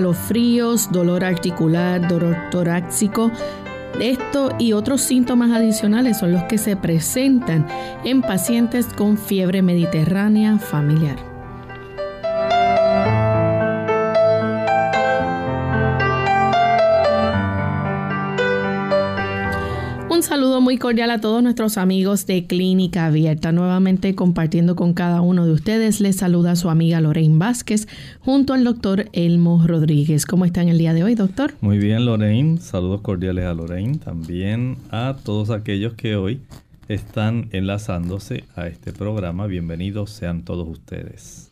Escalofríos, dolor articular, dolor torácico. Esto y otros síntomas adicionales son los que se presentan en pacientes con fiebre mediterránea familiar. Saludo muy cordial a todos nuestros amigos de Clínica Abierta. Nuevamente compartiendo con cada uno de ustedes, les saluda su amiga Lorraine Vázquez junto al doctor Elmo Rodríguez. ¿Cómo están el día de hoy, doctor? Muy bien, Lorraine. Saludos cordiales a Lorraine. También a todos aquellos que hoy están enlazándose a este programa. Bienvenidos sean todos ustedes.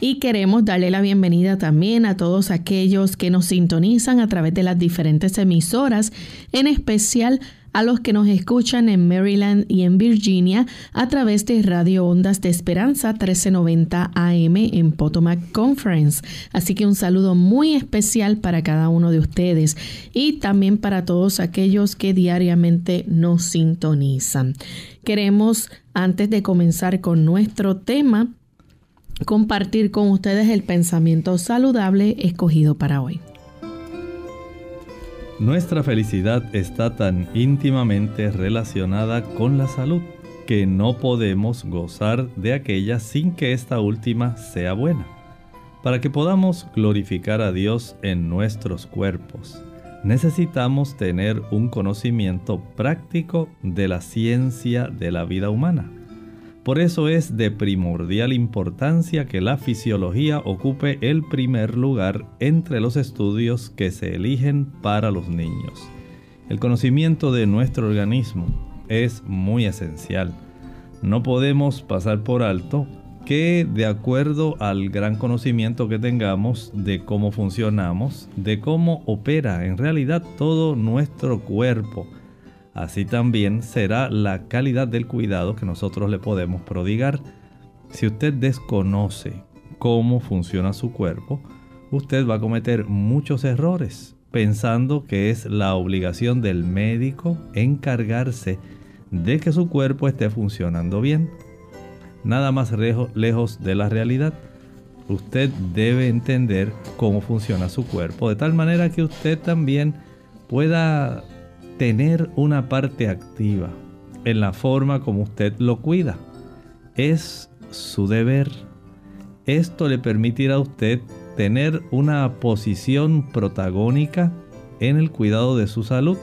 Y queremos darle la bienvenida también a todos aquellos que nos sintonizan a través de las diferentes emisoras, en especial a los que nos escuchan en Maryland y en Virginia a través de Radio Ondas de Esperanza 1390 AM en Potomac Conference. Así que un saludo muy especial para cada uno de ustedes y también para todos aquellos que diariamente nos sintonizan. Queremos, antes de comenzar con nuestro tema, compartir con ustedes el pensamiento saludable escogido para hoy. Nuestra felicidad está tan íntimamente relacionada con la salud que no podemos gozar de aquella sin que esta última sea buena. Para que podamos glorificar a Dios en nuestros cuerpos, necesitamos tener un conocimiento práctico de la ciencia de la vida humana. Por eso es de primordial importancia que la fisiología ocupe el primer lugar entre los estudios que se eligen para los niños. El conocimiento de nuestro organismo es muy esencial. No podemos pasar por alto que de acuerdo al gran conocimiento que tengamos de cómo funcionamos, de cómo opera en realidad todo nuestro cuerpo, así también será la calidad del cuidado que nosotros le podemos prodigar. Si usted desconoce cómo funciona su cuerpo, usted va a cometer muchos errores pensando que es la obligación del médico encargarse de que su cuerpo esté funcionando bien. Nada más lejos de la realidad. Usted debe entender cómo funciona su cuerpo de tal manera que usted también pueda tener una parte activa en la forma como usted lo cuida. Es su deber. Esto le permitirá a usted tener una posición protagónica en el cuidado de su salud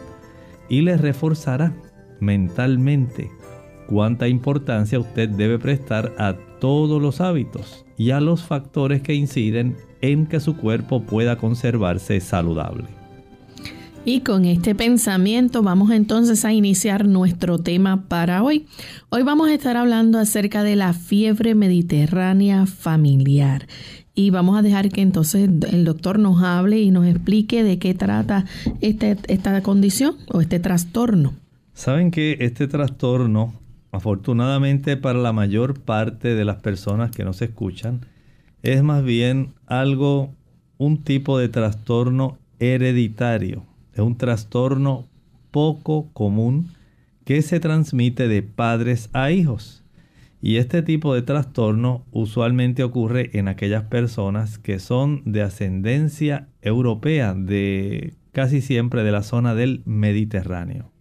y le reforzará mentalmente cuánta importancia usted debe prestar a todos los hábitos y a los factores que inciden en que su cuerpo pueda conservarse saludable. Y con este pensamiento vamos entonces a iniciar nuestro tema para hoy. Hoy vamos a estar hablando acerca de la fiebre mediterránea familiar. Y vamos a dejar que entonces el doctor nos hable y nos explique de qué trata este, esta condición o este trastorno. Saben que este trastorno, afortunadamente para la mayor parte de las personas que nos escuchan, es más bien algo, un tipo de trastorno hereditario es un trastorno poco común que se transmite de padres a hijos. Y este tipo de trastorno usualmente ocurre en aquellas personas que son de ascendencia europea, de casi siempre de la zona del Mediterráneo.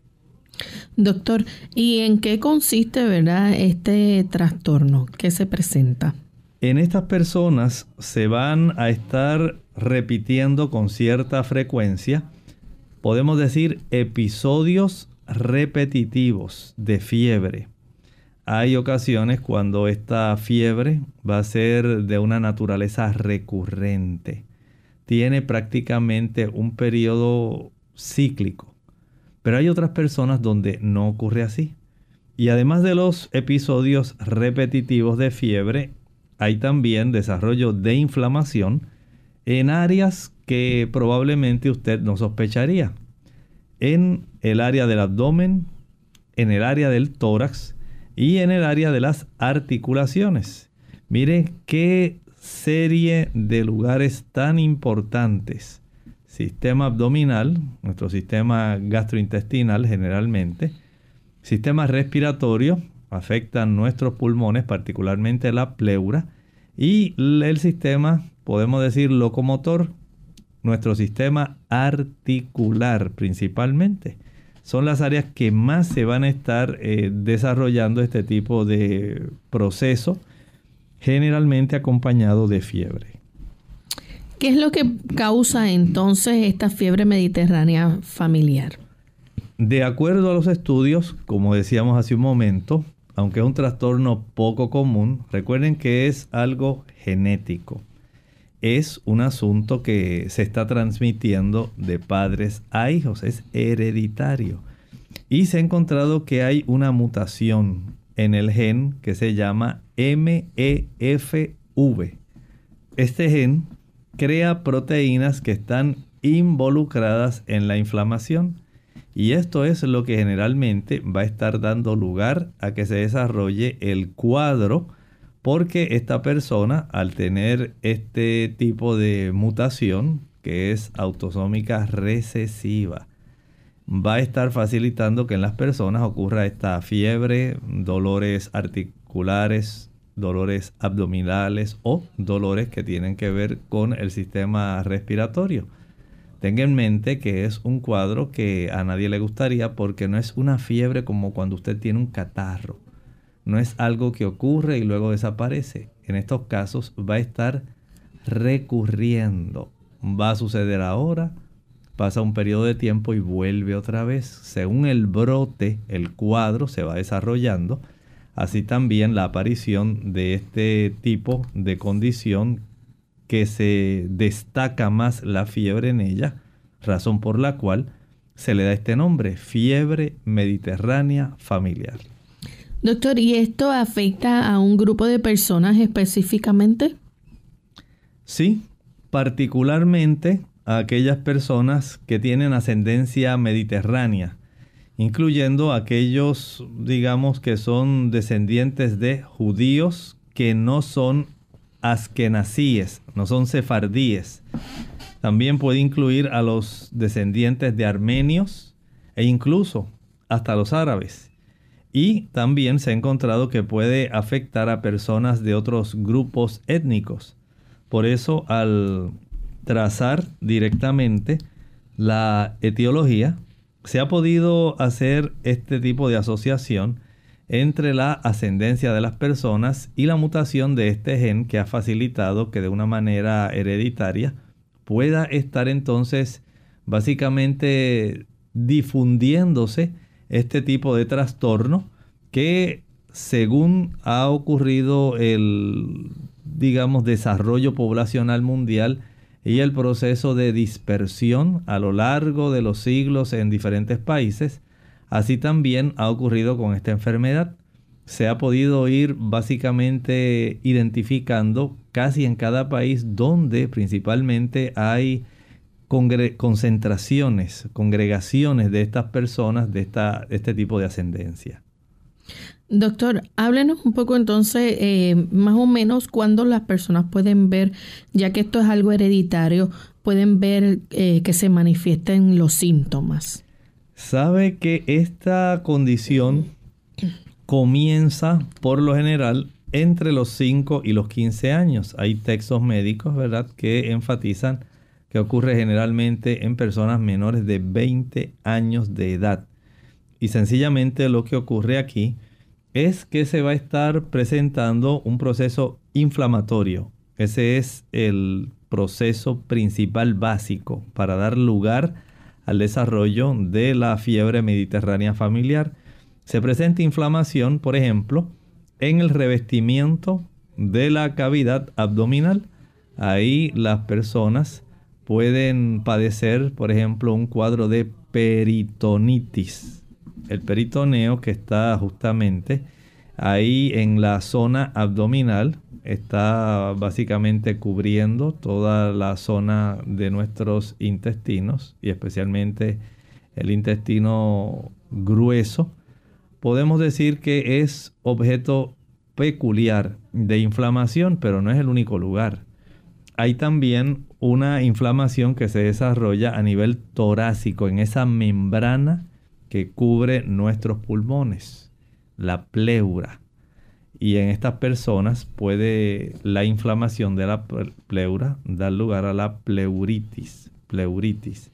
Doctor, ¿y en qué consiste, verdad, este trastorno que se presenta? En estas personas se van a estar repitiendo con cierta frecuencia podemos decir episodios repetitivos de fiebre. Hay ocasiones cuando esta fiebre va a ser de una naturaleza recurrente. Tiene prácticamente un periodo cíclico. Pero hay otras personas donde no ocurre así. Y además de los episodios repetitivos de fiebre, hay también desarrollo de inflamación en áreas que probablemente usted no sospecharía. En el área del abdomen, en el área del tórax y en el área de las articulaciones. Mire qué serie de lugares tan importantes. Sistema abdominal, nuestro sistema gastrointestinal generalmente. Sistema respiratorio, afectan nuestros pulmones, particularmente la pleura. Y el sistema, podemos decir, locomotor, nuestro sistema articular principalmente. Son las áreas que más se van a estar eh, desarrollando este tipo de proceso, generalmente acompañado de fiebre. ¿Qué es lo que causa entonces esta fiebre mediterránea familiar? De acuerdo a los estudios, como decíamos hace un momento, aunque es un trastorno poco común, recuerden que es algo genético es un asunto que se está transmitiendo de padres a hijos, es hereditario. Y se ha encontrado que hay una mutación en el gen que se llama MEFV. Este gen crea proteínas que están involucradas en la inflamación. Y esto es lo que generalmente va a estar dando lugar a que se desarrolle el cuadro porque esta persona al tener este tipo de mutación que es autosómica recesiva va a estar facilitando que en las personas ocurra esta fiebre, dolores articulares, dolores abdominales o dolores que tienen que ver con el sistema respiratorio. Tenga en mente que es un cuadro que a nadie le gustaría porque no es una fiebre como cuando usted tiene un catarro no es algo que ocurre y luego desaparece. En estos casos va a estar recurriendo. Va a suceder ahora, pasa un periodo de tiempo y vuelve otra vez. Según el brote, el cuadro se va desarrollando. Así también la aparición de este tipo de condición que se destaca más la fiebre en ella, razón por la cual se le da este nombre, fiebre mediterránea familiar. Doctor, ¿y esto afecta a un grupo de personas específicamente? Sí, particularmente a aquellas personas que tienen ascendencia mediterránea, incluyendo aquellos, digamos, que son descendientes de judíos que no son askenazíes, no son sefardíes. También puede incluir a los descendientes de armenios e incluso hasta los árabes. Y también se ha encontrado que puede afectar a personas de otros grupos étnicos. Por eso al trazar directamente la etiología, se ha podido hacer este tipo de asociación entre la ascendencia de las personas y la mutación de este gen que ha facilitado que de una manera hereditaria pueda estar entonces básicamente difundiéndose este tipo de trastorno que según ha ocurrido el, digamos, desarrollo poblacional mundial, y el proceso de dispersión a lo largo de los siglos en diferentes países, así también ha ocurrido con esta enfermedad. Se ha podido ir básicamente identificando casi en cada país donde principalmente hay concentraciones, congregaciones de estas personas de esta, este tipo de ascendencia. Doctor, háblenos un poco entonces, eh, más o menos, cuándo las personas pueden ver, ya que esto es algo hereditario, pueden ver eh, que se manifiesten los síntomas. Sabe que esta condición comienza por lo general entre los 5 y los 15 años. Hay textos médicos, ¿verdad?, que enfatizan que ocurre generalmente en personas menores de 20 años de edad. Y sencillamente lo que ocurre aquí es que se va a estar presentando un proceso inflamatorio. Ese es el proceso principal básico para dar lugar al desarrollo de la fiebre mediterránea familiar. Se presenta inflamación, por ejemplo, en el revestimiento de la cavidad abdominal. Ahí las personas pueden padecer, por ejemplo, un cuadro de peritonitis el peritoneo que está justamente ahí en la zona abdominal, está básicamente cubriendo toda la zona de nuestros intestinos y especialmente el intestino grueso. Podemos decir que es objeto peculiar de inflamación, pero no es el único lugar. Hay también una inflamación que se desarrolla a nivel torácico en esa membrana que cubre nuestros pulmones, la pleura. Y en estas personas puede la inflamación de la pleura dar lugar a la pleuritis. pleuritis.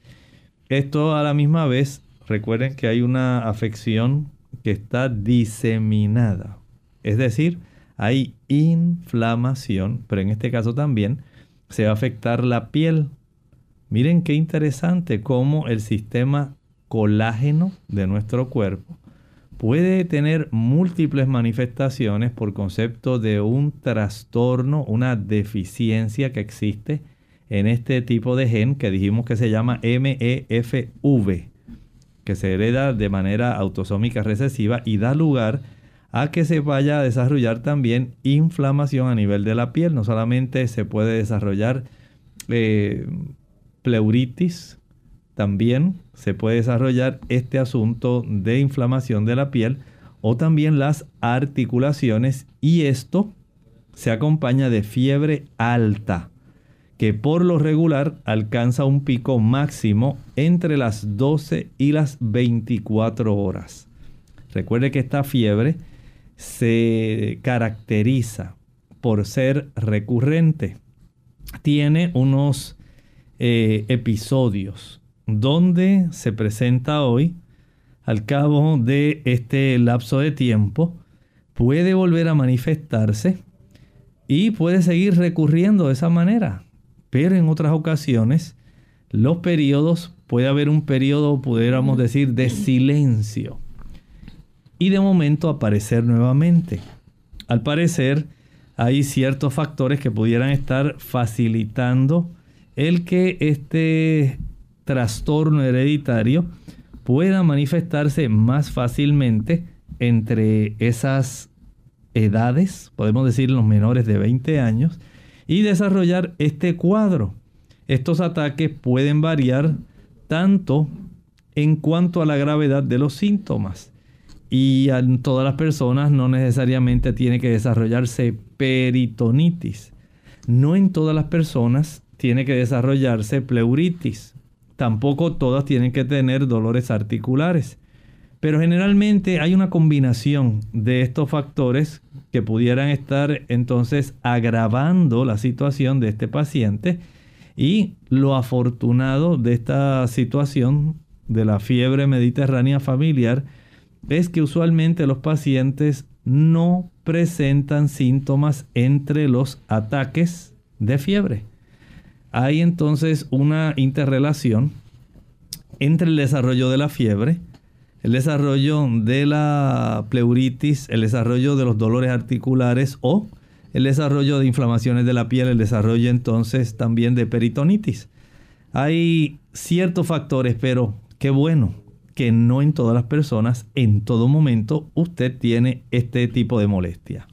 Esto a la misma vez, recuerden que hay una afección que está diseminada. Es decir, hay inflamación, pero en este caso también se va a afectar la piel. Miren qué interesante cómo el sistema colágeno de nuestro cuerpo puede tener múltiples manifestaciones por concepto de un trastorno, una deficiencia que existe en este tipo de gen que dijimos que se llama MEFV, que se hereda de manera autosómica recesiva y da lugar a que se vaya a desarrollar también inflamación a nivel de la piel. No solamente se puede desarrollar eh, pleuritis, también se puede desarrollar este asunto de inflamación de la piel o también las articulaciones y esto se acompaña de fiebre alta que por lo regular alcanza un pico máximo entre las 12 y las 24 horas. Recuerde que esta fiebre se caracteriza por ser recurrente. Tiene unos eh, episodios donde se presenta hoy, al cabo de este lapso de tiempo, puede volver a manifestarse y puede seguir recurriendo de esa manera. Pero en otras ocasiones, los periodos, puede haber un periodo, pudiéramos decir, de silencio. Y de momento aparecer nuevamente. Al parecer, hay ciertos factores que pudieran estar facilitando el que este trastorno hereditario pueda manifestarse más fácilmente entre esas edades, podemos decir los menores de 20 años, y desarrollar este cuadro. Estos ataques pueden variar tanto en cuanto a la gravedad de los síntomas. Y en todas las personas no necesariamente tiene que desarrollarse peritonitis. No en todas las personas tiene que desarrollarse pleuritis. Tampoco todas tienen que tener dolores articulares. Pero generalmente hay una combinación de estos factores que pudieran estar entonces agravando la situación de este paciente. Y lo afortunado de esta situación de la fiebre mediterránea familiar es que usualmente los pacientes no presentan síntomas entre los ataques de fiebre. Hay entonces una interrelación entre el desarrollo de la fiebre, el desarrollo de la pleuritis, el desarrollo de los dolores articulares o el desarrollo de inflamaciones de la piel, el desarrollo entonces también de peritonitis. Hay ciertos factores, pero qué bueno que no en todas las personas, en todo momento, usted tiene este tipo de molestia.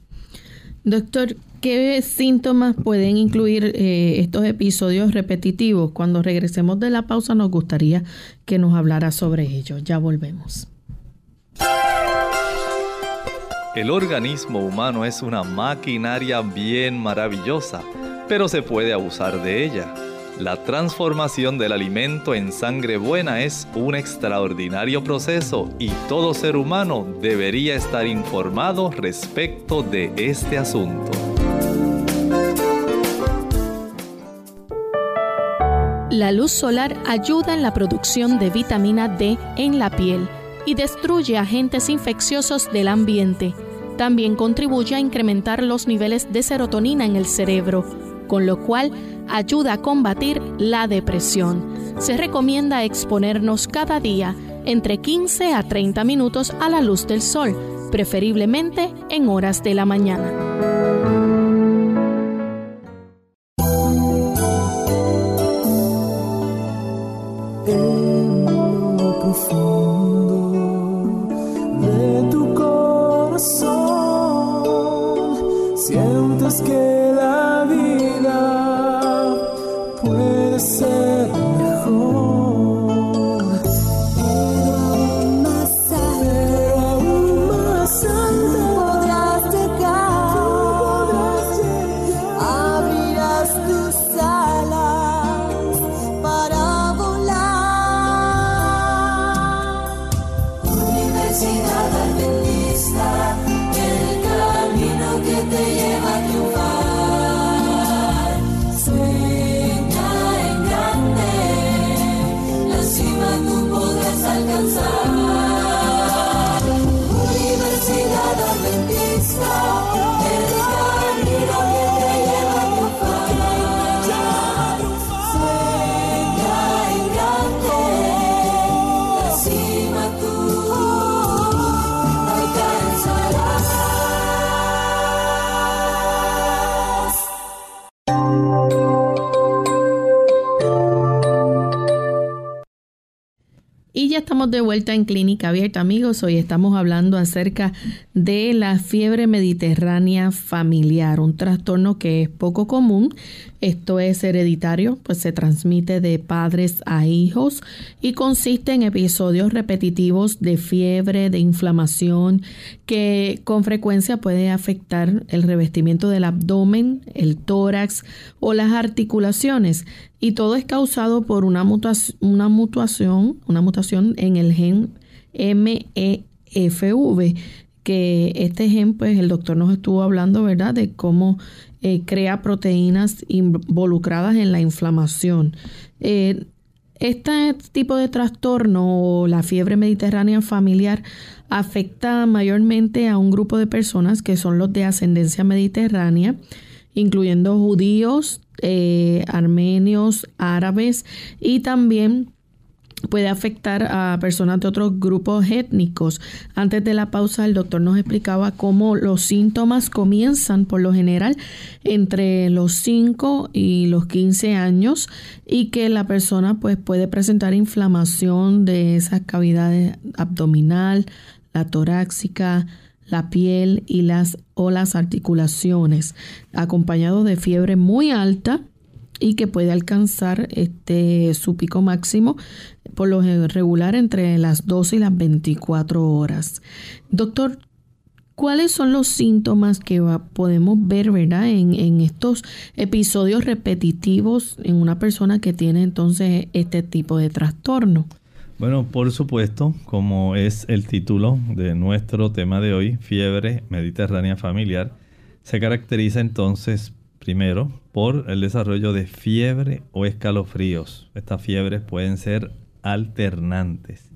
Doctor, ¿qué síntomas pueden incluir eh, estos episodios repetitivos? Cuando regresemos de la pausa nos gustaría que nos hablara sobre ello. Ya volvemos. El organismo humano es una maquinaria bien maravillosa, pero se puede abusar de ella. La transformación del alimento en sangre buena es un extraordinario proceso y todo ser humano debería estar informado respecto de este asunto. La luz solar ayuda en la producción de vitamina D en la piel y destruye agentes infecciosos del ambiente. También contribuye a incrementar los niveles de serotonina en el cerebro, con lo cual ayuda a combatir la depresión. Se recomienda exponernos cada día entre 15 a 30 minutos a la luz del sol, preferiblemente en horas de la mañana. De vuelta en Clínica Abierta, amigos. Hoy estamos hablando acerca de la fiebre mediterránea familiar, un trastorno que es poco común. Esto es hereditario, pues se transmite de padres a hijos y consiste en episodios repetitivos de fiebre, de inflamación, que con frecuencia puede afectar el revestimiento del abdomen, el tórax o las articulaciones. Y todo es causado por una, mutación, una una mutación en el gen MEFV, que este gen, pues el doctor nos estuvo hablando, ¿verdad?, de cómo eh, crea proteínas involucradas en la inflamación. Eh, este tipo de trastorno o la fiebre mediterránea familiar afecta mayormente a un grupo de personas que son los de ascendencia mediterránea, incluyendo judíos, eh, armenios, árabes y también puede afectar a personas de otros grupos étnicos. Antes de la pausa, el doctor nos explicaba cómo los síntomas comienzan por lo general entre los 5 y los 15 años y que la persona pues puede presentar inflamación de esas cavidades abdominal, la torácica, la piel y las o las articulaciones, acompañado de fiebre muy alta y que puede alcanzar este su pico máximo por lo regular entre las 12 y las 24 horas. Doctor, ¿cuáles son los síntomas que podemos ver ¿verdad? En, en estos episodios repetitivos en una persona que tiene entonces este tipo de trastorno? Bueno, por supuesto, como es el título de nuestro tema de hoy, fiebre mediterránea familiar, se caracteriza entonces primero el desarrollo de fiebre o escalofríos. Estas fiebres pueden ser alternantes.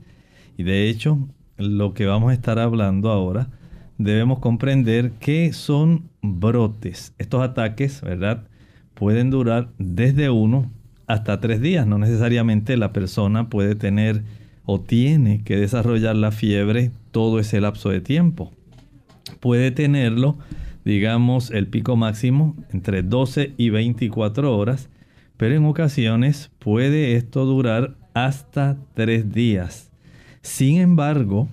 Y de hecho, lo que vamos a estar hablando ahora, debemos comprender que son brotes. Estos ataques, ¿verdad? Pueden durar desde uno hasta tres días. No necesariamente la persona puede tener o tiene que desarrollar la fiebre todo ese lapso de tiempo. Puede tenerlo digamos el pico máximo entre 12 y 24 horas, pero en ocasiones puede esto durar hasta 3 días. Sin embargo,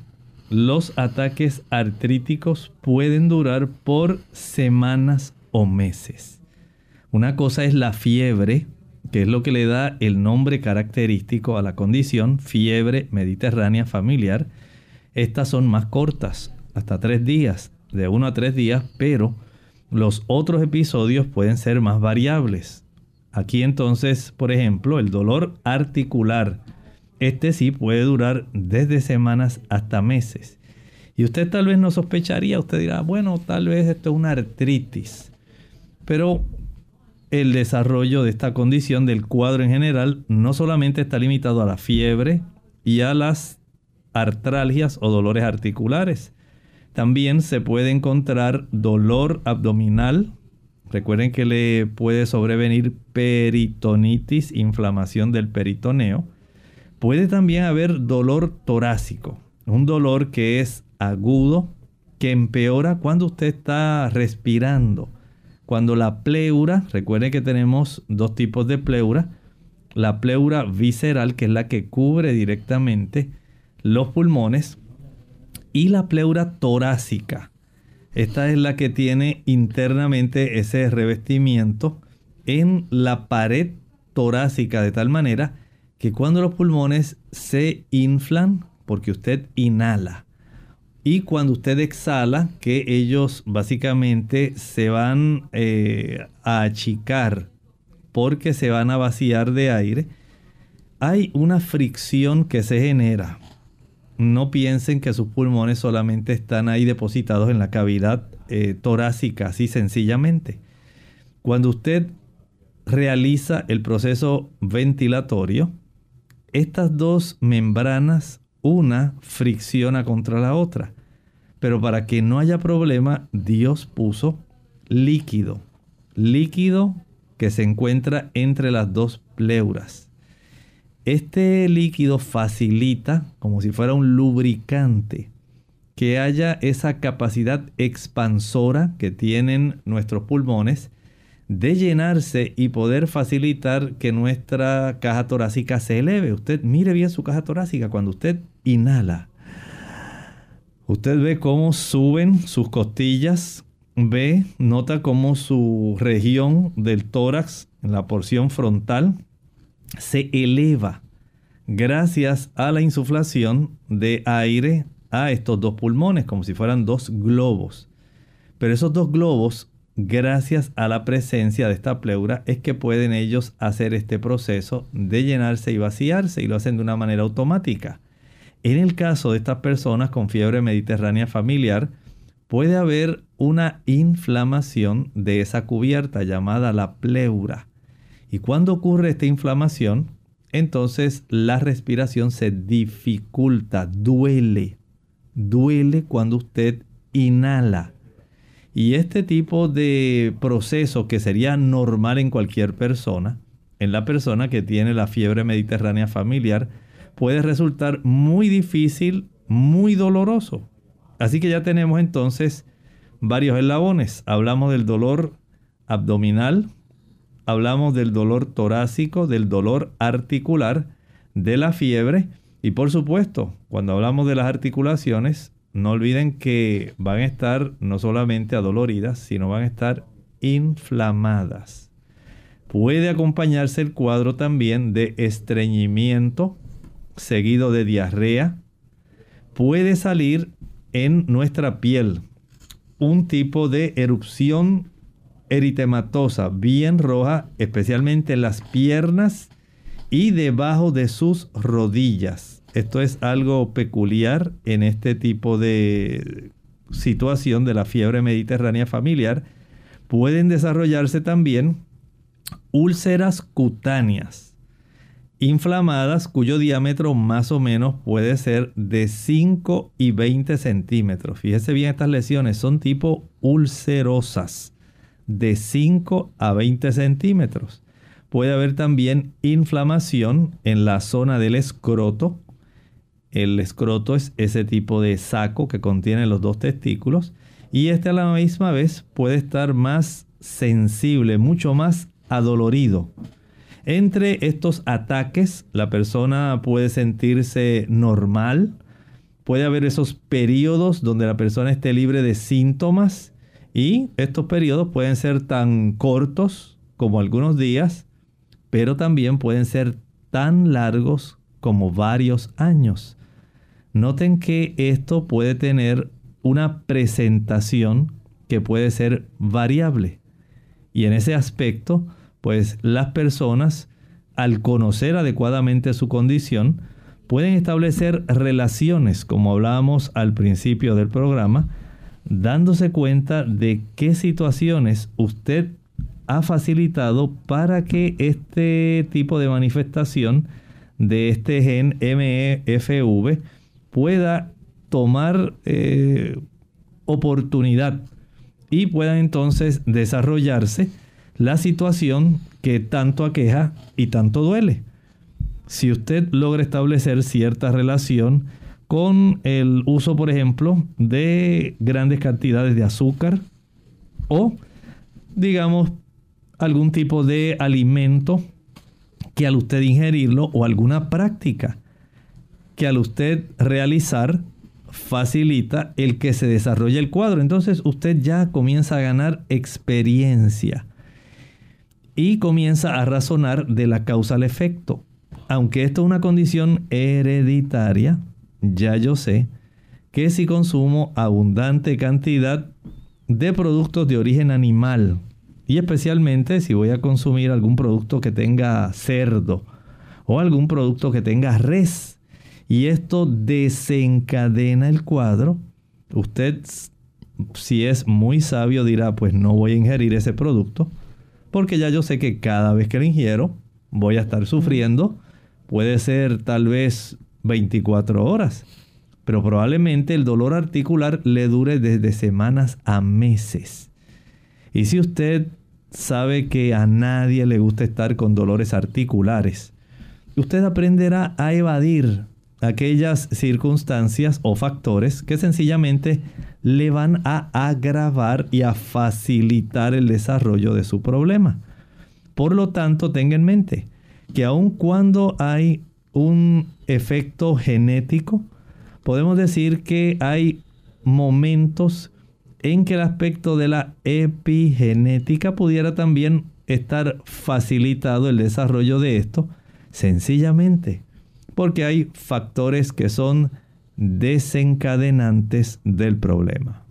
los ataques artríticos pueden durar por semanas o meses. Una cosa es la fiebre, que es lo que le da el nombre característico a la condición, fiebre mediterránea familiar. Estas son más cortas, hasta tres días, de uno a tres días, pero los otros episodios pueden ser más variables. Aquí entonces, por ejemplo, el dolor articular, este sí puede durar desde semanas hasta meses. Y usted tal vez no sospecharía, usted dirá, bueno, tal vez esto es una artritis. Pero el desarrollo de esta condición del cuadro en general no solamente está limitado a la fiebre y a las artralgias o dolores articulares. También se puede encontrar dolor abdominal. Recuerden que le puede sobrevenir peritonitis, inflamación del peritoneo. Puede también haber dolor torácico, un dolor que es agudo, que empeora cuando usted está respirando cuando la pleura, recuerden que tenemos dos tipos de pleura, la pleura visceral, que es la que cubre directamente los pulmones, y la pleura torácica. Esta es la que tiene internamente ese revestimiento en la pared torácica de tal manera que cuando los pulmones se inflan, porque usted inhala, y cuando usted exhala, que ellos básicamente se van eh, a achicar porque se van a vaciar de aire, hay una fricción que se genera. No piensen que sus pulmones solamente están ahí depositados en la cavidad eh, torácica, así sencillamente. Cuando usted realiza el proceso ventilatorio, estas dos membranas una fricciona contra la otra. Pero para que no haya problema, Dios puso líquido. Líquido que se encuentra entre las dos pleuras. Este líquido facilita, como si fuera un lubricante, que haya esa capacidad expansora que tienen nuestros pulmones de llenarse y poder facilitar que nuestra caja torácica se eleve. Usted mire bien su caja torácica cuando usted inhala. Usted ve cómo suben sus costillas, ve, nota cómo su región del tórax, la porción frontal, se eleva gracias a la insuflación de aire a estos dos pulmones, como si fueran dos globos. Pero esos dos globos gracias a la presencia de esta pleura es que pueden ellos hacer este proceso de llenarse y vaciarse y lo hacen de una manera automática. En el caso de estas personas con fiebre mediterránea familiar, puede haber una inflamación de esa cubierta llamada la pleura. Y cuando ocurre esta inflamación, entonces la respiración se dificulta, duele. Duele cuando usted inhala y este tipo de proceso que sería normal en cualquier persona, en la persona que tiene la fiebre mediterránea familiar, puede resultar muy difícil, muy doloroso. Así que ya tenemos entonces varios eslabones. Hablamos del dolor abdominal, hablamos del dolor torácico, del dolor articular, de la fiebre y por supuesto, cuando hablamos de las articulaciones, no olviden que van a estar no solamente adoloridas, sino van a estar inflamadas. Puede acompañarse el cuadro también de estreñimiento seguido de diarrea. Puede salir en nuestra piel un tipo de erupción eritematosa bien roja, especialmente en las piernas y debajo de sus rodillas esto es algo peculiar en este tipo de situación de la fiebre mediterránea familiar. Pueden desarrollarse también úlceras cutáneas inflamadas cuyo diámetro más o menos puede ser de 5 y 20 centímetros. Fíjese bien, estas lesiones son tipo ulcerosas de 5 a 20 centímetros. Puede haber también inflamación en la zona del escroto el escroto es ese tipo de saco que contiene los dos testículos y este a la misma vez puede estar más sensible, mucho más adolorido. Entre estos ataques, la persona puede sentirse normal, puede haber esos periodos donde la persona esté libre de síntomas y estos periodos pueden ser tan cortos como algunos días, pero también pueden ser tan largos como varios años. Noten que esto puede tener una presentación que puede ser variable. Y en ese aspecto, pues las personas, al conocer adecuadamente su condición, pueden establecer relaciones, como hablábamos al principio del programa, dándose cuenta de qué situaciones usted ha facilitado para que este tipo de manifestación de este gen MEFV pueda tomar eh, oportunidad y pueda entonces desarrollarse la situación que tanto aqueja y tanto duele. Si usted logra establecer cierta relación con el uso, por ejemplo, de grandes cantidades de azúcar o, digamos, algún tipo de alimento que al usted ingerirlo o alguna práctica que al usted realizar facilita el que se desarrolle el cuadro. Entonces usted ya comienza a ganar experiencia y comienza a razonar de la causa al efecto. Aunque esto es una condición hereditaria, ya yo sé que si consumo abundante cantidad de productos de origen animal, y especialmente si voy a consumir algún producto que tenga cerdo o algún producto que tenga res, y esto desencadena el cuadro, usted si es muy sabio dirá, pues no voy a ingerir ese producto, porque ya yo sé que cada vez que lo ingiero voy a estar sufriendo. Puede ser tal vez 24 horas, pero probablemente el dolor articular le dure desde semanas a meses. Y si usted sabe que a nadie le gusta estar con dolores articulares, usted aprenderá a evadir aquellas circunstancias o factores que sencillamente le van a agravar y a facilitar el desarrollo de su problema. Por lo tanto, tenga en mente que aun cuando hay un efecto genético, podemos decir que hay momentos en que el aspecto de la epigenética pudiera también estar facilitado el desarrollo de esto, sencillamente porque hay factores que son desencadenantes del problema.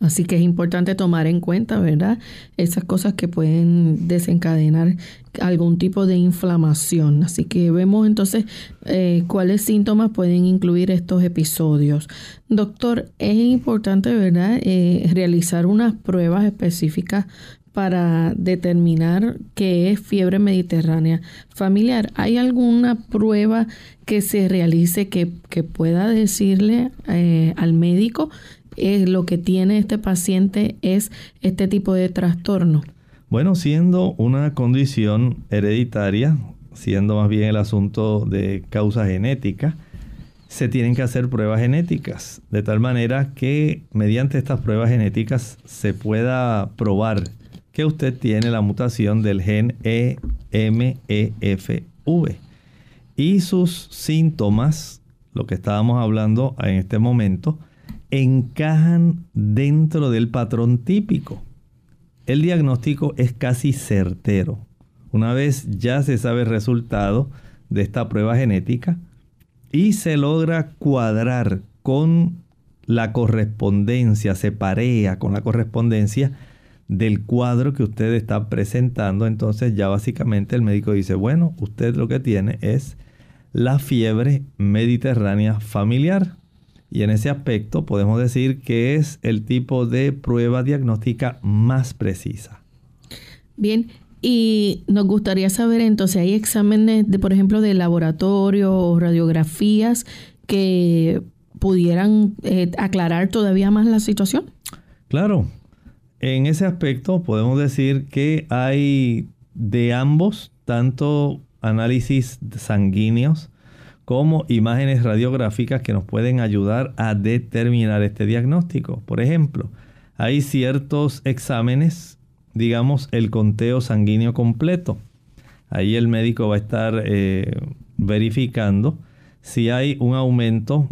Así que es importante tomar en cuenta, ¿verdad? Esas cosas que pueden desencadenar algún tipo de inflamación. Así que vemos entonces eh, cuáles síntomas pueden incluir estos episodios. Doctor, es importante, ¿verdad? Eh, realizar unas pruebas específicas para determinar qué es fiebre mediterránea familiar. ¿Hay alguna prueba que se realice que, pueda decirle eh, al médico eh, lo que tiene este paciente es este tipo de trastorno? Bueno, siendo una condición hereditaria, siendo más bien el asunto de causa genética, se tienen que hacer pruebas genéticas, de tal manera que mediante estas pruebas genéticas se pueda probar que usted tiene la mutación del gen EMEFV. Y sus síntomas, lo que estábamos hablando en este momento, encajan dentro del patrón típico. El diagnóstico es casi certero. Una vez ya se sabe el resultado de esta prueba genética y se logra cuadrar con la correspondencia, se parea con la correspondencia del cuadro que usted está presentando, entonces ya básicamente el médico dice, bueno, usted lo que tiene es la fiebre mediterránea familiar. Y en ese aspecto podemos decir que es el tipo de prueba diagnóstica más precisa. Bien, y nos gustaría saber entonces, ¿hay exámenes de, por ejemplo, de laboratorio o radiografías que pudieran eh, aclarar todavía más la situación? Claro, en ese aspecto podemos decir que hay de ambos, tanto análisis sanguíneos como imágenes radiográficas que nos pueden ayudar a determinar este diagnóstico. Por ejemplo, hay ciertos exámenes, digamos el conteo sanguíneo completo. Ahí el médico va a estar eh, verificando si hay un aumento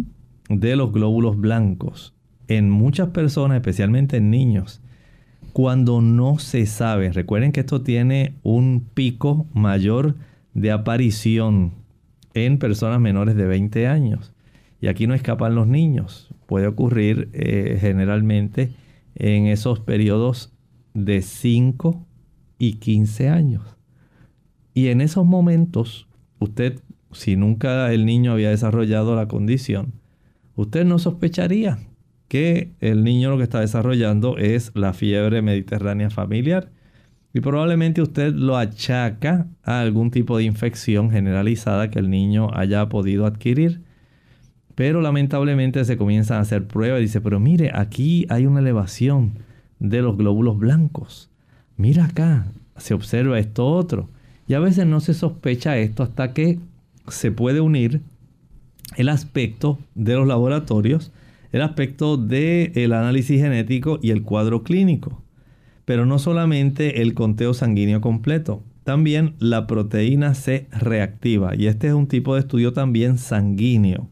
de los glóbulos blancos en muchas personas, especialmente en niños, cuando no se sabe. Recuerden que esto tiene un pico mayor de aparición en personas menores de 20 años. Y aquí no escapan los niños. Puede ocurrir eh, generalmente en esos periodos de 5 y 15 años. Y en esos momentos, usted, si nunca el niño había desarrollado la condición, usted no sospecharía que el niño lo que está desarrollando es la fiebre mediterránea familiar. Y probablemente usted lo achaca a algún tipo de infección generalizada que el niño haya podido adquirir. Pero lamentablemente se comienzan a hacer pruebas y dice, pero mire, aquí hay una elevación de los glóbulos blancos. Mira acá, se observa esto otro. Y a veces no se sospecha esto hasta que se puede unir el aspecto de los laboratorios el aspecto del análisis genético y el cuadro clínico. Pero no solamente el conteo sanguíneo completo, también la proteína C reactiva. Y este es un tipo de estudio también sanguíneo.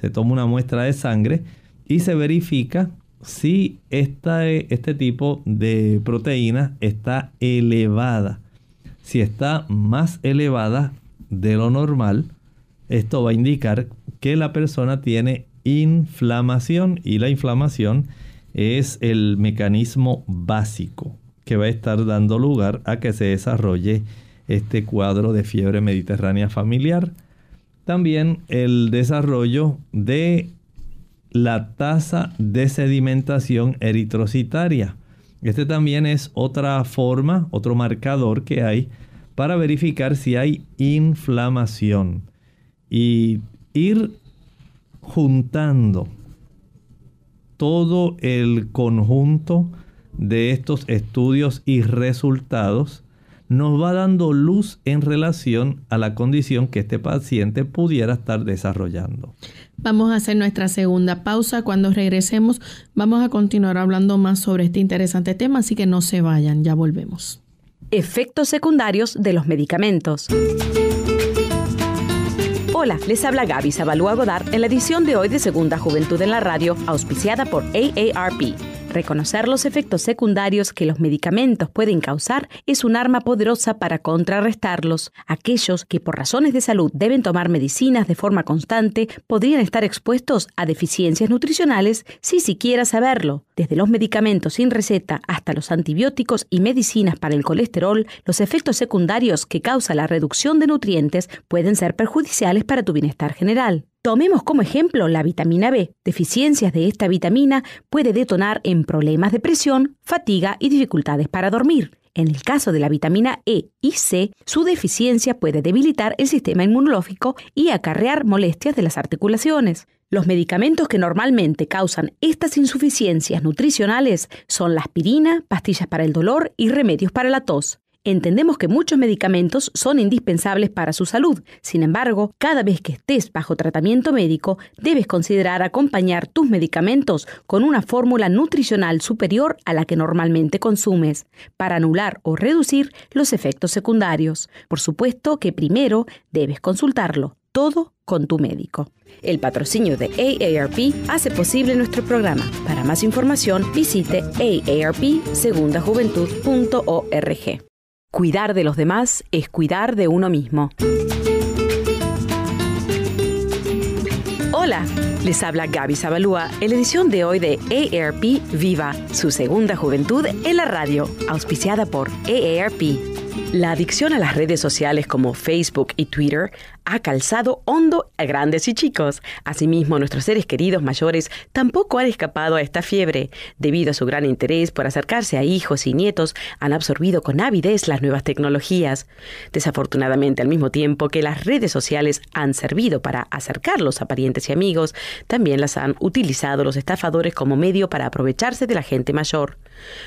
Se toma una muestra de sangre y se verifica si esta, este tipo de proteína está elevada. Si está más elevada de lo normal, esto va a indicar que la persona tiene inflamación y la inflamación es el mecanismo básico que va a estar dando lugar a que se desarrolle este cuadro de fiebre mediterránea familiar. También el desarrollo de la tasa de sedimentación eritrocitaria. Este también es otra forma, otro marcador que hay para verificar si hay inflamación. Y ir juntando todo el conjunto de estos estudios y resultados nos va dando luz en relación a la condición que este paciente pudiera estar desarrollando. Vamos a hacer nuestra segunda pausa. Cuando regresemos vamos a continuar hablando más sobre este interesante tema, así que no se vayan, ya volvemos. Efectos secundarios de los medicamentos. Hola, les habla Gaby Zabalúa Godard en la edición de hoy de Segunda Juventud en la Radio, auspiciada por AARP. Reconocer los efectos secundarios que los medicamentos pueden causar es un arma poderosa para contrarrestarlos. Aquellos que por razones de salud deben tomar medicinas de forma constante podrían estar expuestos a deficiencias nutricionales sin siquiera saberlo. Desde los medicamentos sin receta hasta los antibióticos y medicinas para el colesterol, los efectos secundarios que causa la reducción de nutrientes pueden ser perjudiciales para tu bienestar general. Tomemos como ejemplo la vitamina B. Deficiencias de esta vitamina puede detonar en problemas de presión, fatiga y dificultades para dormir. En el caso de la vitamina E y C, su deficiencia puede debilitar el sistema inmunológico y acarrear molestias de las articulaciones. Los medicamentos que normalmente causan estas insuficiencias nutricionales son la aspirina, pastillas para el dolor y remedios para la tos. Entendemos que muchos medicamentos son indispensables para su salud. Sin embargo, cada vez que estés bajo tratamiento médico, debes considerar acompañar tus medicamentos con una fórmula nutricional superior a la que normalmente consumes, para anular o reducir los efectos secundarios. Por supuesto que primero debes consultarlo, todo con tu médico. El patrocinio de AARP hace posible nuestro programa. Para más información, visite aarpsegundajuventud.org. Cuidar de los demás es cuidar de uno mismo. Hola, les habla Gaby Zabalúa en la edición de hoy de AARP Viva, su segunda juventud en la radio, auspiciada por AARP. La adicción a las redes sociales como Facebook y Twitter ha calzado hondo a grandes y chicos. Asimismo, nuestros seres queridos mayores tampoco han escapado a esta fiebre. Debido a su gran interés por acercarse a hijos y nietos, han absorbido con avidez las nuevas tecnologías. Desafortunadamente, al mismo tiempo que las redes sociales han servido para acercarlos a parientes y amigos, también las han utilizado los estafadores como medio para aprovecharse de la gente mayor.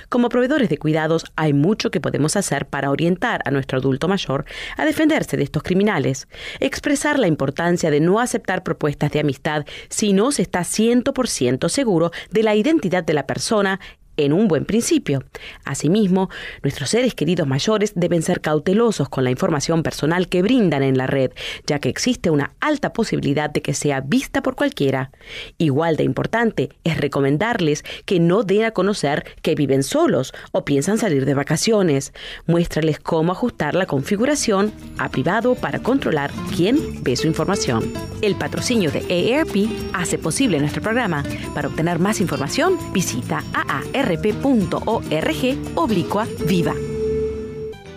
Como proveedores de cuidados, hay mucho que podemos hacer para orientar a nuestro adulto mayor a defenderse de estos criminales expresar la importancia de no aceptar propuestas de amistad si no se está 100% seguro de la identidad de la persona en un buen principio. Asimismo, nuestros seres queridos mayores deben ser cautelosos con la información personal que brindan en la red, ya que existe una alta posibilidad de que sea vista por cualquiera. Igual de importante es recomendarles que no den a conocer que viven solos o piensan salir de vacaciones. Muéstrales cómo ajustar la configuración a privado para controlar quién ve su información. El patrocinio de AARP hace posible nuestro programa. Para obtener más información, visita aarp.org oblicua viva.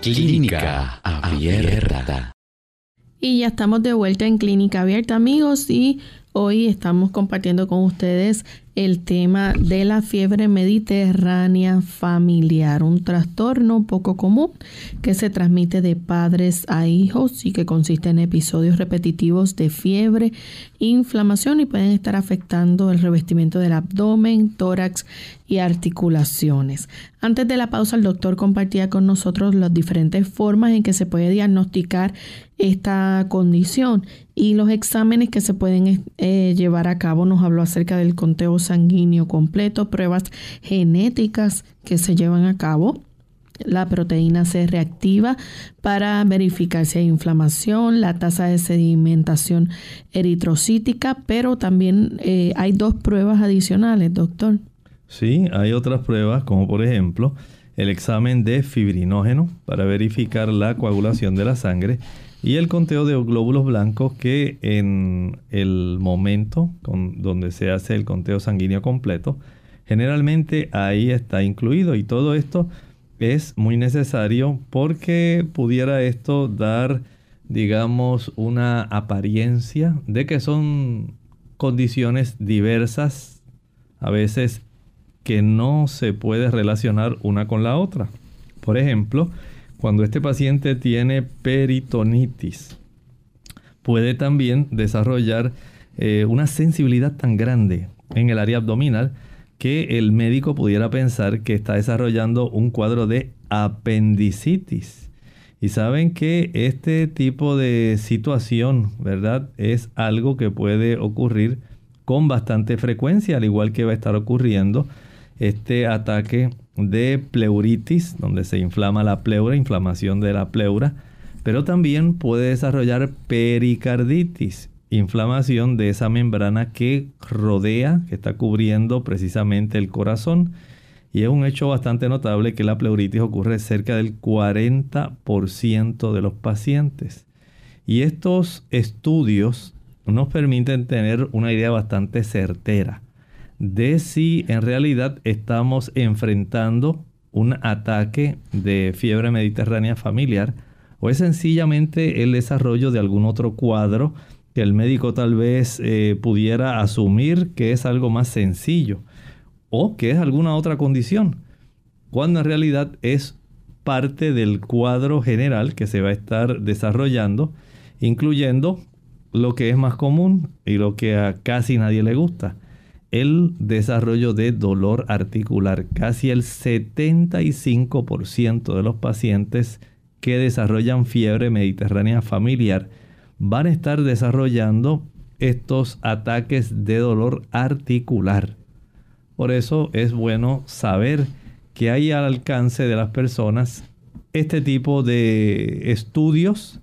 Clínica Abierta. Y ya estamos de vuelta en Clínica Abierta, amigos, y hoy estamos compartiendo con ustedes el tema de la fiebre mediterránea familiar, un trastorno poco común que se transmite de padres a hijos y que consiste en episodios repetitivos de fiebre, inflamación y pueden estar afectando el revestimiento del abdomen, tórax y articulaciones. Antes de la pausa, el doctor compartía con nosotros las diferentes formas en que se puede diagnosticar esta condición y los exámenes que se pueden eh, llevar a cabo. Nos habló acerca del conteo sanguíneo completo, pruebas genéticas que se llevan a cabo. La proteína C reactiva para verificar si hay inflamación, la tasa de sedimentación eritrocítica, pero también eh, hay dos pruebas adicionales, doctor. Sí, hay otras pruebas, como por ejemplo el examen de fibrinógeno para verificar la coagulación de la sangre y el conteo de glóbulos blancos que en el momento con, donde se hace el conteo sanguíneo completo, generalmente ahí está incluido. Y todo esto es muy necesario porque pudiera esto dar, digamos, una apariencia de que son condiciones diversas, a veces que no se puede relacionar una con la otra. Por ejemplo, cuando este paciente tiene peritonitis, puede también desarrollar eh, una sensibilidad tan grande en el área abdominal que el médico pudiera pensar que está desarrollando un cuadro de apendicitis. Y saben que este tipo de situación, ¿verdad? Es algo que puede ocurrir con bastante frecuencia, al igual que va a estar ocurriendo este ataque de pleuritis, donde se inflama la pleura, inflamación de la pleura, pero también puede desarrollar pericarditis, inflamación de esa membrana que rodea, que está cubriendo precisamente el corazón. Y es un hecho bastante notable que la pleuritis ocurre cerca del 40% de los pacientes. Y estos estudios nos permiten tener una idea bastante certera de si en realidad estamos enfrentando un ataque de fiebre mediterránea familiar o es sencillamente el desarrollo de algún otro cuadro que el médico tal vez eh, pudiera asumir que es algo más sencillo o que es alguna otra condición, cuando en realidad es parte del cuadro general que se va a estar desarrollando, incluyendo lo que es más común y lo que a casi nadie le gusta, el desarrollo de dolor articular. Casi el 75% de los pacientes que desarrollan fiebre mediterránea familiar van a estar desarrollando estos ataques de dolor articular. Por eso es bueno saber que hay al alcance de las personas este tipo de estudios,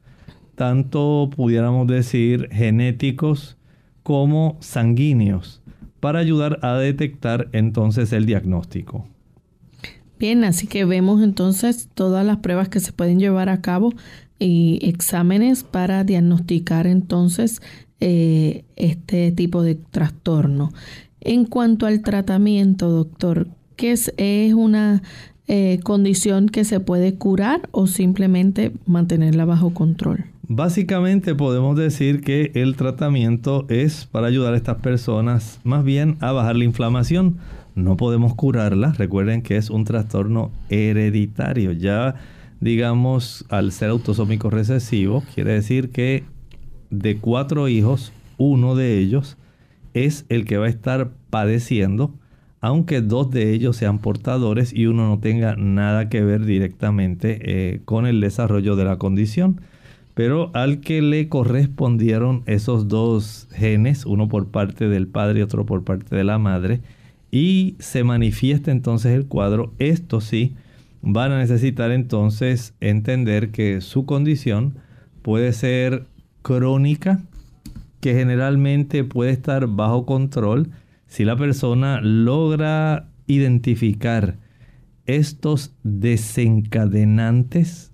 tanto pudiéramos decir genéticos como sanguíneos para ayudar a detectar entonces el diagnóstico. Bien, así que vemos entonces todas las pruebas que se pueden llevar a cabo y exámenes para diagnosticar entonces eh, este tipo de trastorno. En cuanto al tratamiento, doctor, ¿qué es, es una eh, condición que se puede curar o simplemente mantenerla bajo control? Básicamente podemos decir que el tratamiento es para ayudar a estas personas más bien a bajar la inflamación. No podemos curarla. Recuerden que es un trastorno hereditario. Ya digamos al ser autosómico recesivo, quiere decir que de cuatro hijos, uno de ellos es el que va a estar padeciendo, aunque dos de ellos sean portadores y uno no tenga nada que ver directamente eh, con el desarrollo de la condición pero al que le correspondieron esos dos genes, uno por parte del padre y otro por parte de la madre, y se manifiesta entonces el cuadro, esto sí, van a necesitar entonces entender que su condición puede ser crónica, que generalmente puede estar bajo control si la persona logra identificar estos desencadenantes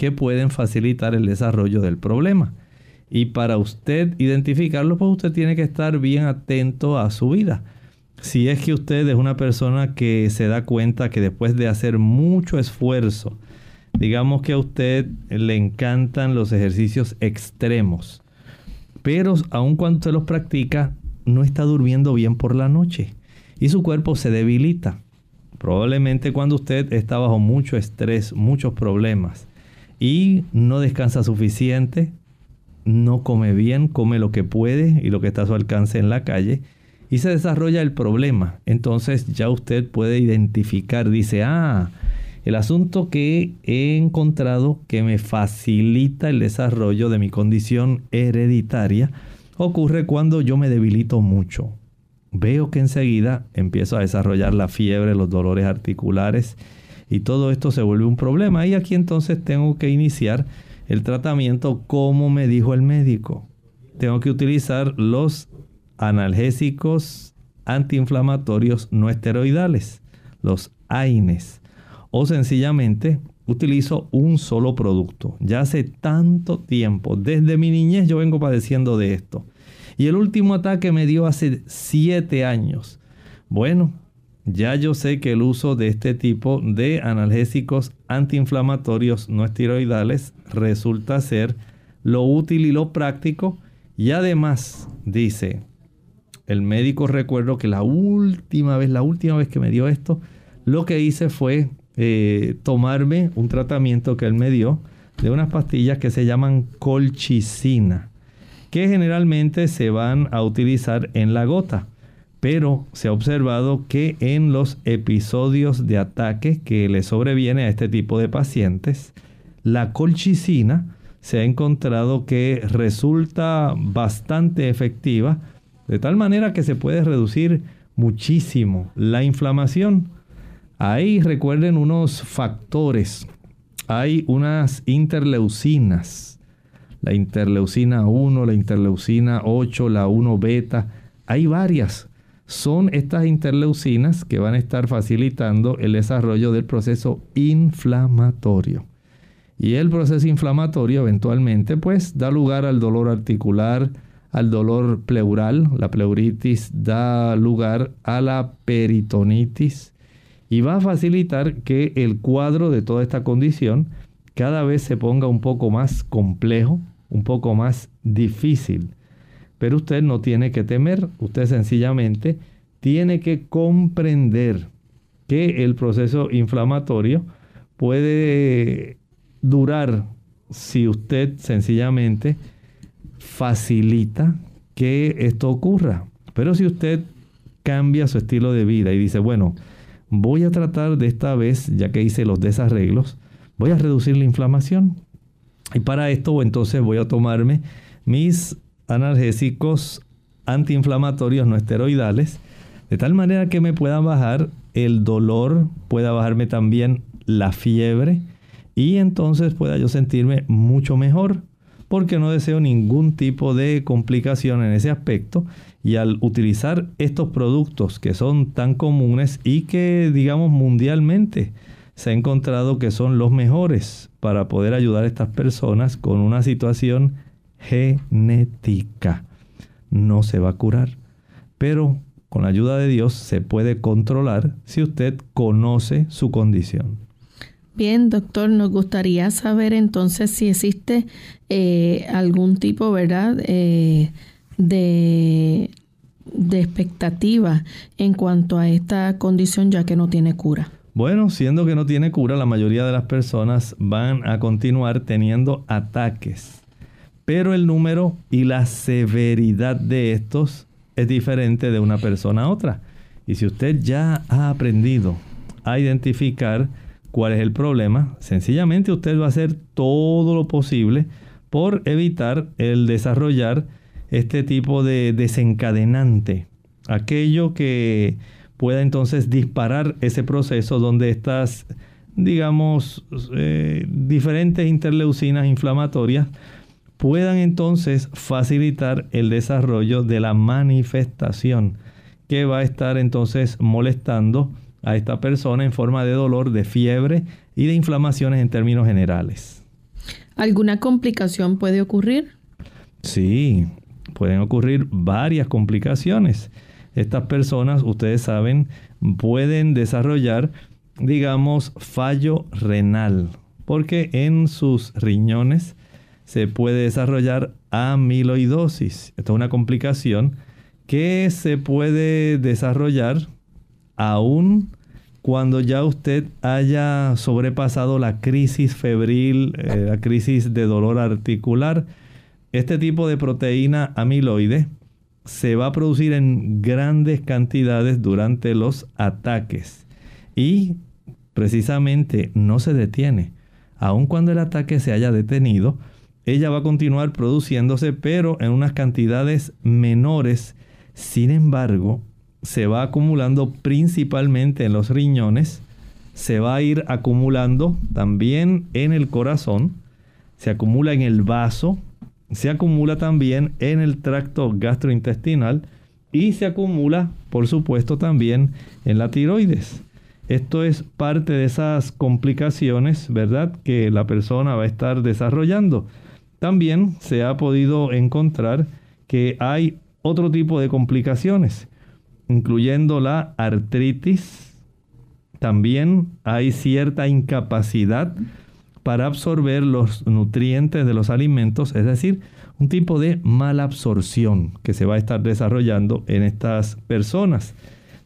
que pueden facilitar el desarrollo del problema. Y para usted identificarlo, pues usted tiene que estar bien atento a su vida. Si es que usted es una persona que se da cuenta que después de hacer mucho esfuerzo, digamos que a usted le encantan los ejercicios extremos, pero aun cuando usted los practica, no está durmiendo bien por la noche y su cuerpo se debilita. Probablemente cuando usted está bajo mucho estrés, muchos problemas y no descansa suficiente, no come bien, come lo que puede y lo que está a su alcance en la calle y se desarrolla el problema. Entonces ya usted puede identificar, dice, ah, el asunto que he encontrado que me facilita el desarrollo de mi condición hereditaria ocurre cuando yo me debilito mucho veo que enseguida empiezo a desarrollar la fiebre, los dolores articulares y todo esto se vuelve un problema. Y aquí entonces tengo que iniciar el tratamiento como me dijo el médico. Tengo que utilizar los analgésicos antiinflamatorios no esteroidales, los AINES. O sencillamente utilizo un solo producto. Ya hace tanto tiempo, desde mi niñez yo vengo padeciendo de esto. Y el último ataque me dio hace siete años. Bueno, ya yo sé que el uso de este tipo de analgésicos antiinflamatorios no esteroidales resulta ser lo útil y lo práctico. Y además, dice, el médico recuerdo que la última vez, la última vez que me dio esto, lo que hice fue eh, tomarme un tratamiento que él me dio de unas pastillas que se llaman colchicina que generalmente se van a utilizar en la gota. Pero se ha observado que en los episodios de ataque que le sobreviene a este tipo de pacientes, la colchicina se ha encontrado que resulta bastante efectiva, de tal manera que se puede reducir muchísimo la inflamación. Ahí recuerden unos factores. Hay unas interleucinas la interleucina 1, la interleucina 8, la 1 beta. Hay varias. Son estas interleucinas que van a estar facilitando el desarrollo del proceso inflamatorio. Y el proceso inflamatorio eventualmente pues da lugar al dolor articular, al dolor pleural, la pleuritis da lugar a la peritonitis y va a facilitar que el cuadro de toda esta condición cada vez se ponga un poco más complejo, un poco más difícil. Pero usted no tiene que temer, usted sencillamente tiene que comprender que el proceso inflamatorio puede durar si usted sencillamente facilita que esto ocurra. Pero si usted cambia su estilo de vida y dice, bueno, voy a tratar de esta vez, ya que hice los desarreglos, voy a reducir la inflamación. Y para esto entonces voy a tomarme mis analgésicos antiinflamatorios no esteroidales, de tal manera que me puedan bajar el dolor, pueda bajarme también la fiebre y entonces pueda yo sentirme mucho mejor porque no deseo ningún tipo de complicación en ese aspecto. Y al utilizar estos productos que son tan comunes y que digamos mundialmente se ha encontrado que son los mejores para poder ayudar a estas personas con una situación genética. No se va a curar, pero con la ayuda de Dios se puede controlar si usted conoce su condición. Bien, doctor, nos gustaría saber entonces si existe eh, algún tipo, ¿verdad?, eh, de, de expectativa en cuanto a esta condición ya que no tiene cura. Bueno, siendo que no tiene cura, la mayoría de las personas van a continuar teniendo ataques. Pero el número y la severidad de estos es diferente de una persona a otra. Y si usted ya ha aprendido a identificar cuál es el problema, sencillamente usted va a hacer todo lo posible por evitar el desarrollar este tipo de desencadenante. Aquello que pueda entonces disparar ese proceso donde estas, digamos, eh, diferentes interleucinas inflamatorias puedan entonces facilitar el desarrollo de la manifestación que va a estar entonces molestando a esta persona en forma de dolor, de fiebre y de inflamaciones en términos generales. ¿Alguna complicación puede ocurrir? Sí, pueden ocurrir varias complicaciones. Estas personas, ustedes saben, pueden desarrollar, digamos, fallo renal, porque en sus riñones se puede desarrollar amiloidosis. Esta es una complicación que se puede desarrollar aún cuando ya usted haya sobrepasado la crisis febril, eh, la crisis de dolor articular. Este tipo de proteína amiloide se va a producir en grandes cantidades durante los ataques y precisamente no se detiene. Aun cuando el ataque se haya detenido, ella va a continuar produciéndose, pero en unas cantidades menores. Sin embargo, se va acumulando principalmente en los riñones, se va a ir acumulando también en el corazón, se acumula en el vaso, se acumula también en el tracto gastrointestinal y se acumula, por supuesto, también en la tiroides. Esto es parte de esas complicaciones, ¿verdad?, que la persona va a estar desarrollando. También se ha podido encontrar que hay otro tipo de complicaciones, incluyendo la artritis. También hay cierta incapacidad para absorber los nutrientes de los alimentos, es decir, un tipo de mala absorción que se va a estar desarrollando en estas personas.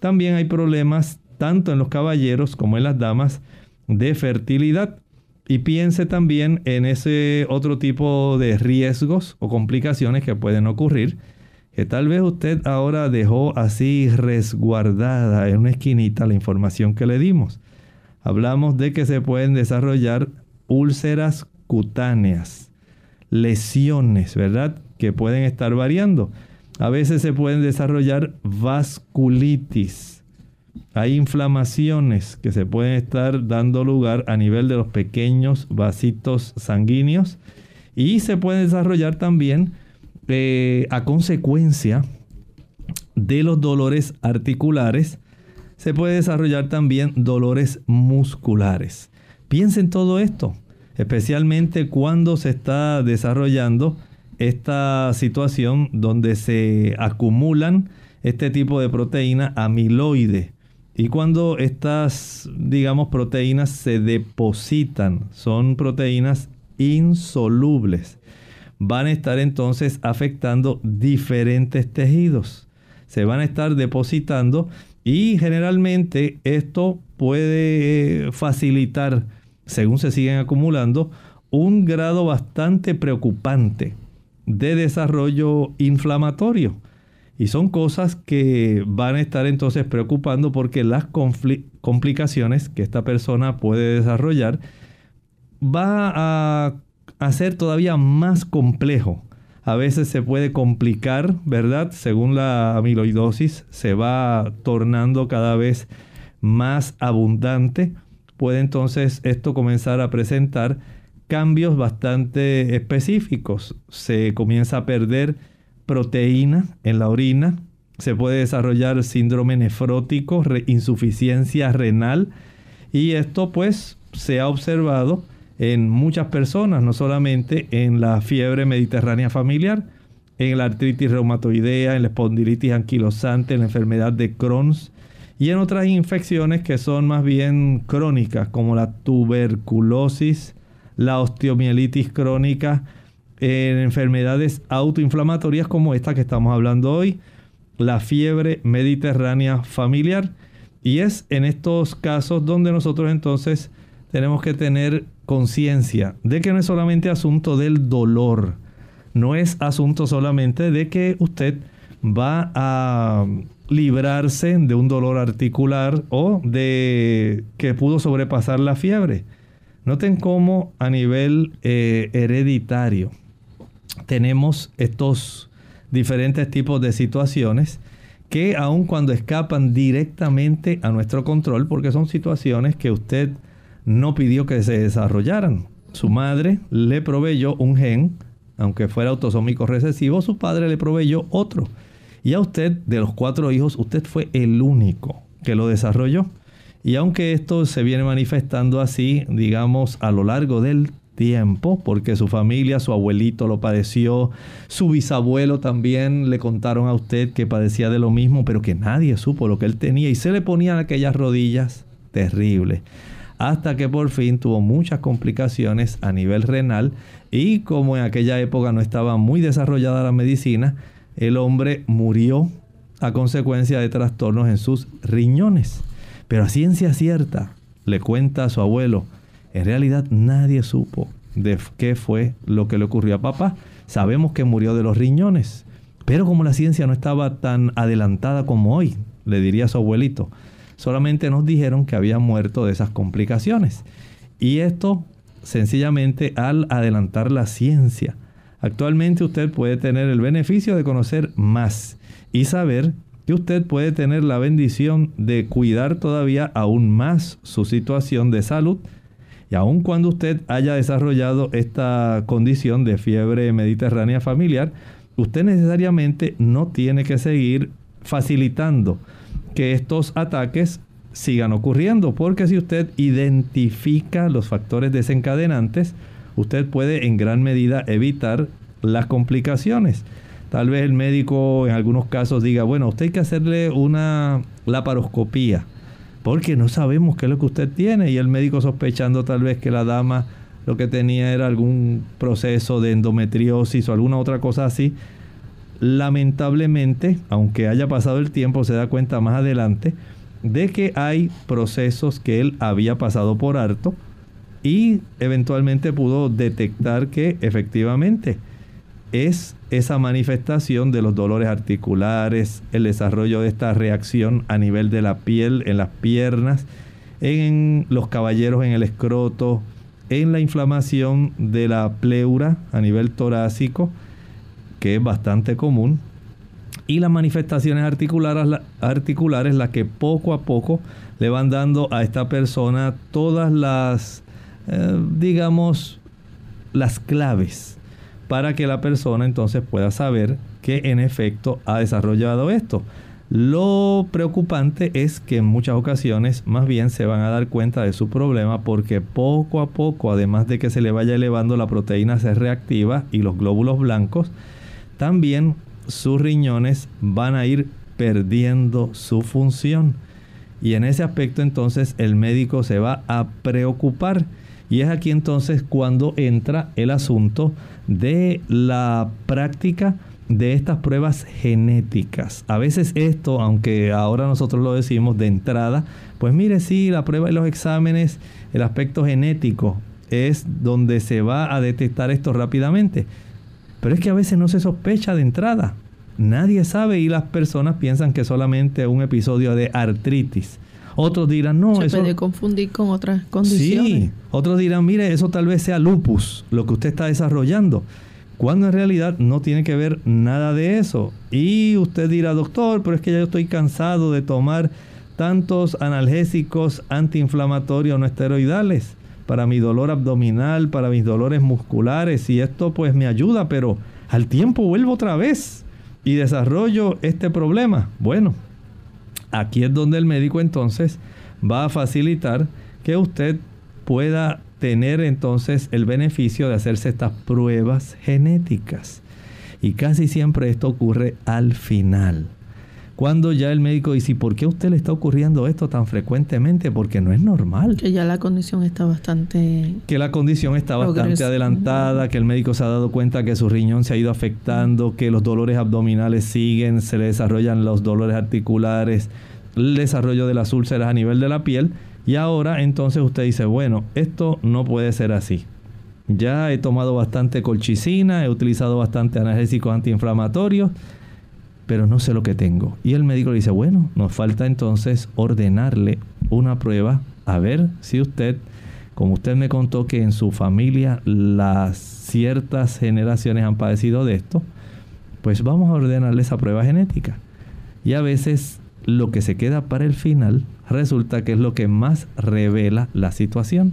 También hay problemas tanto en los caballeros como en las damas de fertilidad. Y piense también en ese otro tipo de riesgos o complicaciones que pueden ocurrir, que tal vez usted ahora dejó así resguardada en una esquinita la información que le dimos. Hablamos de que se pueden desarrollar úlceras cutáneas, lesiones, ¿verdad? Que pueden estar variando. A veces se pueden desarrollar vasculitis hay inflamaciones que se pueden estar dando lugar a nivel de los pequeños vasitos sanguíneos y se puede desarrollar también eh, a consecuencia de los dolores articulares. Se puede desarrollar también dolores musculares. Piensen todo esto, especialmente cuando se está desarrollando esta situación donde se acumulan este tipo de proteína amiloide y cuando estas, digamos, proteínas se depositan, son proteínas insolubles, van a estar entonces afectando diferentes tejidos. Se van a estar depositando y generalmente esto puede facilitar, según se siguen acumulando, un grado bastante preocupante de desarrollo inflamatorio. Y son cosas que van a estar entonces preocupando porque las complicaciones que esta persona puede desarrollar va a hacer todavía más complejo. A veces se puede complicar, ¿verdad? Según la amiloidosis se va tornando cada vez más abundante. Puede entonces esto comenzar a presentar cambios bastante específicos. Se comienza a perder proteína en la orina, se puede desarrollar síndrome nefrótico, insuficiencia renal. Y esto pues se ha observado en muchas personas, no solamente en la fiebre mediterránea familiar, en la artritis reumatoidea, en la espondilitis anquilosante, en la enfermedad de Crohn's y en otras infecciones que son más bien crónicas como la tuberculosis, la osteomielitis crónica, en enfermedades autoinflamatorias como esta que estamos hablando hoy, la fiebre mediterránea familiar. Y es en estos casos donde nosotros entonces tenemos que tener conciencia de que no es solamente asunto del dolor, no es asunto solamente de que usted va a librarse de un dolor articular o de que pudo sobrepasar la fiebre. Noten cómo a nivel eh, hereditario, tenemos estos diferentes tipos de situaciones que aun cuando escapan directamente a nuestro control, porque son situaciones que usted no pidió que se desarrollaran. Su madre le proveyó un gen, aunque fuera autosómico recesivo, su padre le proveyó otro. Y a usted, de los cuatro hijos, usted fue el único que lo desarrolló. Y aunque esto se viene manifestando así, digamos, a lo largo del tiempo, porque su familia, su abuelito lo padeció, su bisabuelo también le contaron a usted que padecía de lo mismo, pero que nadie supo lo que él tenía y se le ponían aquellas rodillas terribles. Hasta que por fin tuvo muchas complicaciones a nivel renal y como en aquella época no estaba muy desarrollada la medicina, el hombre murió a consecuencia de trastornos en sus riñones. Pero a ciencia cierta, le cuenta a su abuelo, en realidad nadie supo de qué fue lo que le ocurrió a papá. Sabemos que murió de los riñones, pero como la ciencia no estaba tan adelantada como hoy, le diría su abuelito, solamente nos dijeron que había muerto de esas complicaciones. Y esto sencillamente al adelantar la ciencia. Actualmente usted puede tener el beneficio de conocer más y saber que usted puede tener la bendición de cuidar todavía aún más su situación de salud y aun cuando usted haya desarrollado esta condición de fiebre mediterránea familiar, usted necesariamente no tiene que seguir facilitando que estos ataques sigan ocurriendo, porque si usted identifica los factores desencadenantes, usted puede en gran medida evitar las complicaciones. Tal vez el médico en algunos casos diga, bueno, usted hay que hacerle una laparoscopía porque no sabemos qué es lo que usted tiene y el médico sospechando tal vez que la dama lo que tenía era algún proceso de endometriosis o alguna otra cosa así. Lamentablemente, aunque haya pasado el tiempo, se da cuenta más adelante de que hay procesos que él había pasado por harto y eventualmente pudo detectar que efectivamente es esa manifestación de los dolores articulares, el desarrollo de esta reacción a nivel de la piel, en las piernas, en los caballeros en el escroto, en la inflamación de la pleura a nivel torácico, que es bastante común, y las manifestaciones articulares, articulares las que poco a poco le van dando a esta persona todas las, eh, digamos, las claves para que la persona entonces pueda saber que en efecto ha desarrollado esto. Lo preocupante es que en muchas ocasiones más bien se van a dar cuenta de su problema porque poco a poco, además de que se le vaya elevando la proteína C reactiva y los glóbulos blancos, también sus riñones van a ir perdiendo su función. Y en ese aspecto entonces el médico se va a preocupar. Y es aquí entonces cuando entra el asunto de la práctica de estas pruebas genéticas. A veces esto, aunque ahora nosotros lo decimos de entrada, pues mire, sí, la prueba de los exámenes, el aspecto genético es donde se va a detectar esto rápidamente. Pero es que a veces no se sospecha de entrada. Nadie sabe y las personas piensan que solamente un episodio de artritis. Otros dirán, no, se puede confundir con otras condiciones. Sí, otros dirán, mire, eso tal vez sea lupus, lo que usted está desarrollando. Cuando en realidad no tiene que ver nada de eso. Y usted dirá, doctor, pero es que ya yo estoy cansado de tomar tantos analgésicos antiinflamatorios no esteroidales para mi dolor abdominal, para mis dolores musculares, y esto pues me ayuda, pero al tiempo vuelvo otra vez y desarrollo este problema. Bueno, Aquí es donde el médico entonces va a facilitar que usted pueda tener entonces el beneficio de hacerse estas pruebas genéticas. Y casi siempre esto ocurre al final. Cuando ya el médico dice, ¿y por qué a usted le está ocurriendo esto tan frecuentemente? Porque no es normal. Que ya la condición está bastante... Que la condición está bastante adelantada, que el médico se ha dado cuenta que su riñón se ha ido afectando, que los dolores abdominales siguen, se le desarrollan los dolores articulares, el desarrollo de las úlceras a nivel de la piel. Y ahora entonces usted dice, bueno, esto no puede ser así. Ya he tomado bastante colchicina, he utilizado bastante analgésicos antiinflamatorios pero no sé lo que tengo. Y el médico le dice, bueno, nos falta entonces ordenarle una prueba a ver si usted, como usted me contó que en su familia las ciertas generaciones han padecido de esto, pues vamos a ordenarle esa prueba genética. Y a veces lo que se queda para el final resulta que es lo que más revela la situación.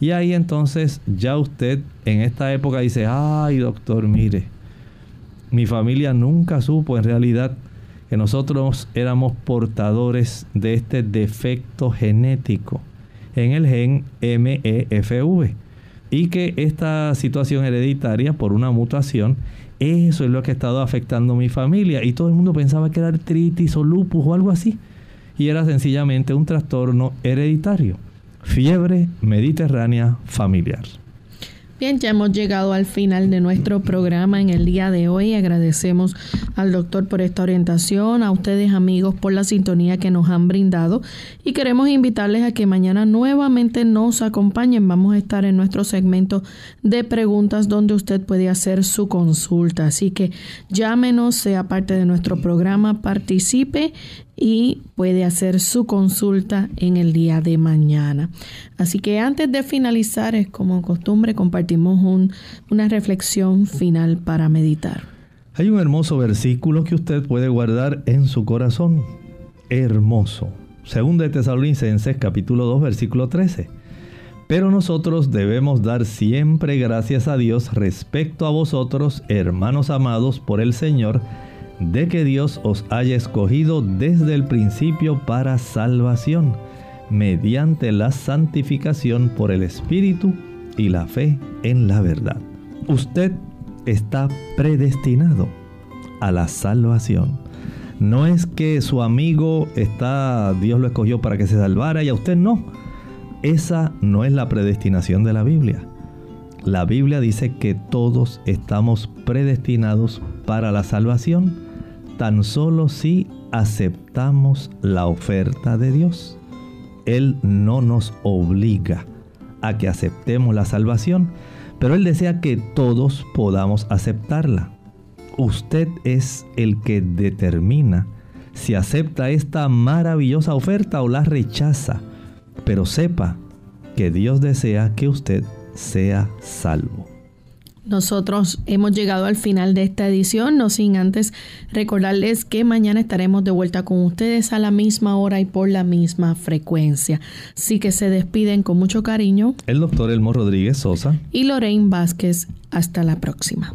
Y ahí entonces ya usted en esta época dice, ay doctor, mire, mi familia nunca supo en realidad que nosotros éramos portadores de este defecto genético en el gen MEFV y que esta situación hereditaria por una mutación, eso es lo que ha estado afectando a mi familia y todo el mundo pensaba que era artritis o lupus o algo así y era sencillamente un trastorno hereditario, fiebre mediterránea familiar. Bien, ya hemos llegado al final de nuestro programa en el día de hoy. Agradecemos al doctor por esta orientación, a ustedes amigos por la sintonía que nos han brindado y queremos invitarles a que mañana nuevamente nos acompañen. Vamos a estar en nuestro segmento de preguntas donde usted puede hacer su consulta. Así que llámenos, sea parte de nuestro programa, participe y puede hacer su consulta en el día de mañana. Así que antes de finalizar, es como costumbre, compartimos una reflexión final para meditar. Hay un hermoso versículo que usted puede guardar en su corazón. Hermoso. Según de Tesalonicenses capítulo 2 versículo 13. Pero nosotros debemos dar siempre gracias a Dios respecto a vosotros, hermanos amados por el Señor, de que Dios os haya escogido desde el principio para salvación, mediante la santificación por el Espíritu y la fe en la verdad. Usted está predestinado a la salvación. No es que su amigo está, Dios lo escogió para que se salvara y a usted no. Esa no es la predestinación de la Biblia. La Biblia dice que todos estamos predestinados para la salvación tan solo si aceptamos la oferta de Dios. Él no nos obliga a que aceptemos la salvación, pero Él desea que todos podamos aceptarla. Usted es el que determina si acepta esta maravillosa oferta o la rechaza, pero sepa que Dios desea que usted sea salvo. Nosotros hemos llegado al final de esta edición, no sin antes recordarles que mañana estaremos de vuelta con ustedes a la misma hora y por la misma frecuencia. Así que se despiden con mucho cariño. El doctor Elmo Rodríguez Sosa. Y Lorraine Vázquez. Hasta la próxima.